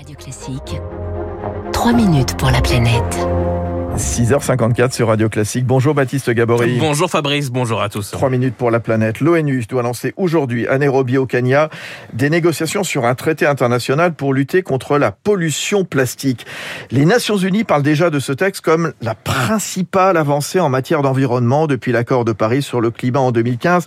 Radio Classique. 3 minutes pour la planète. 6h54 sur Radio Classique. Bonjour Baptiste Gabory. Bonjour Fabrice, bonjour à tous. 3 minutes pour la planète. L'ONU doit lancer aujourd'hui à Nairobi au Kenya des négociations sur un traité international pour lutter contre la pollution plastique. Les Nations Unies parlent déjà de ce texte comme la principale avancée en matière d'environnement depuis l'accord de Paris sur le climat en 2015.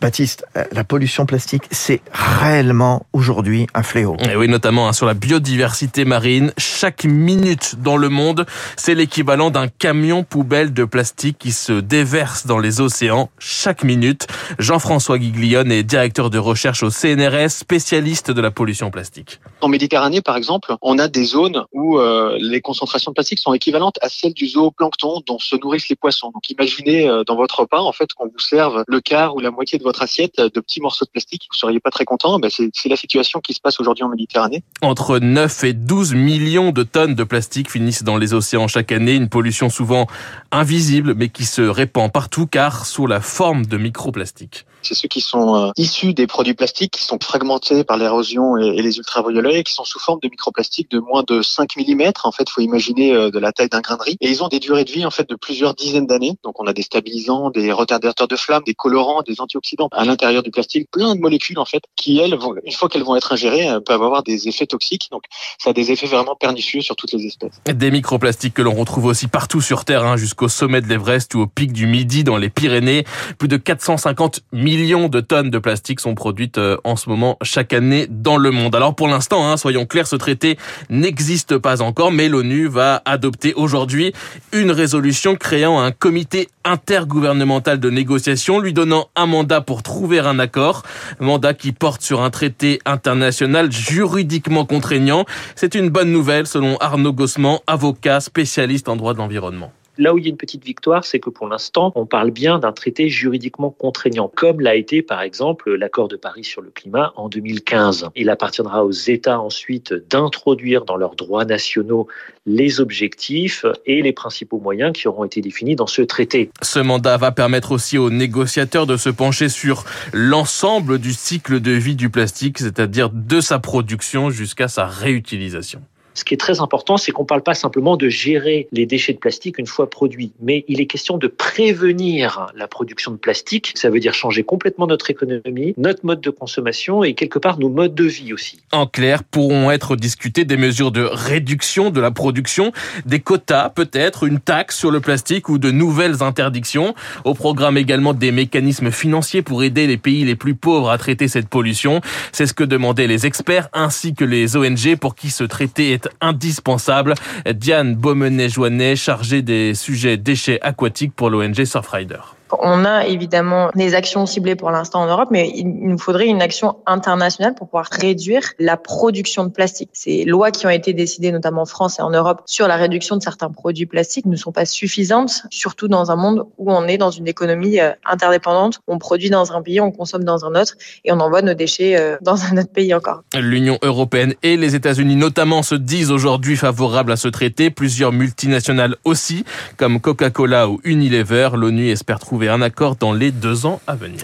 Baptiste, euh, la pollution plastique, c'est réellement aujourd'hui un fléau. Et oui, notamment hein, sur la biodiversité marine. Chaque minute dans le monde, c'est l'équivalent d'un camion poubelle de plastique qui se déverse dans les océans chaque minute. Jean-François Guiglione est directeur de recherche au CNRS, spécialiste de la pollution plastique. En Méditerranée, par exemple, on a des zones où euh, les concentrations de plastique sont équivalentes à celles du zooplancton dont se nourrissent les poissons. Donc imaginez euh, dans votre repas, en fait, qu'on vous serve le quart ou la moitié de votre assiette de petits morceaux de plastique. Vous seriez pas très content. C'est la situation qui se passe aujourd'hui en Méditerranée. Entre 9 et 12 millions de tonnes de plastique finissent dans les océans chaque année. Une pollution souvent invisible, mais qui se répand partout car sous la forme de microplastiques c'est ceux qui sont euh, issus des produits plastiques qui sont fragmentés par l'érosion et, les ultraviolets et qui sont sous forme de microplastiques de moins de 5 mm. En fait, faut imaginer euh, de la taille d'un grain de riz. Et ils ont des durées de vie en fait de plusieurs dizaines d'années. Donc on a des stabilisants, des retardateurs de flamme, des colorants, des antioxydants à l'intérieur du plastique, plein de molécules en fait qui elles, une fois qu'elles vont être ingérées, euh, peuvent avoir des effets toxiques. Donc ça a des effets vraiment pernicieux sur toutes les espèces. Des microplastiques que l'on retrouve aussi partout sur Terre, hein, jusqu'au sommet de l'Everest ou au pic du Midi dans les Pyrénées. Plus de 450 millions de tonnes de plastique sont produites euh, en ce moment chaque année dans le monde. Alors pour l'instant, hein, soyons clairs, ce traité n'existe pas encore, mais l'ONU va adopter aujourd'hui une résolution créant un comité intergouvernemental de négociation, lui donnant un mandat pour trouver un accord, mandat qui porte sur un traité international juridiquement contraignant. C'est une bonne nouvelle selon Arnaud Gossman, avocat spécialiste en droit de l'environnement. Là où il y a une petite victoire, c'est que pour l'instant, on parle bien d'un traité juridiquement contraignant, comme l'a été par exemple l'accord de Paris sur le climat en 2015. Il appartiendra aux États ensuite d'introduire dans leurs droits nationaux les objectifs et les principaux moyens qui auront été définis dans ce traité. Ce mandat va permettre aussi aux négociateurs de se pencher sur l'ensemble du cycle de vie du plastique, c'est-à-dire de sa production jusqu'à sa réutilisation. Ce qui est très important, c'est qu'on ne parle pas simplement de gérer les déchets de plastique une fois produits, mais il est question de prévenir la production de plastique. Ça veut dire changer complètement notre économie, notre mode de consommation et quelque part nos modes de vie aussi. En clair, pourront être discutées des mesures de réduction de la production, des quotas peut-être, une taxe sur le plastique ou de nouvelles interdictions. Au programme également des mécanismes financiers pour aider les pays les plus pauvres à traiter cette pollution. C'est ce que demandaient les experts ainsi que les ONG pour qui ce traité est indispensable. Diane Beaumenet-Joannet, chargée des sujets déchets aquatiques pour l'ONG Surfrider. On a évidemment des actions ciblées pour l'instant en Europe, mais il nous faudrait une action internationale pour pouvoir réduire la production de plastique. Ces lois qui ont été décidées notamment en France et en Europe sur la réduction de certains produits plastiques ne sont pas suffisantes, surtout dans un monde où on est dans une économie euh, interdépendante. On produit dans un pays, on consomme dans un autre et on envoie nos déchets euh, dans un autre pays encore. L'Union européenne et les États-Unis notamment se disent aujourd'hui favorables à ce traité. Plusieurs multinationales aussi, comme Coca-Cola ou Unilever. L'ONU espère un accord dans les deux ans à venir.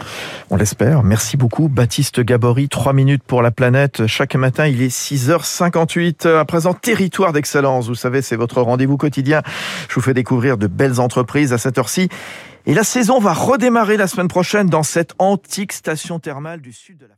On l'espère. Merci beaucoup, Baptiste Gabory. Trois minutes pour la planète. Chaque matin, il est 6h58. À présent, territoire d'excellence. Vous savez, c'est votre rendez-vous quotidien. Je vous fais découvrir de belles entreprises à cette heure-ci. Et la saison va redémarrer la semaine prochaine dans cette antique station thermale du sud de la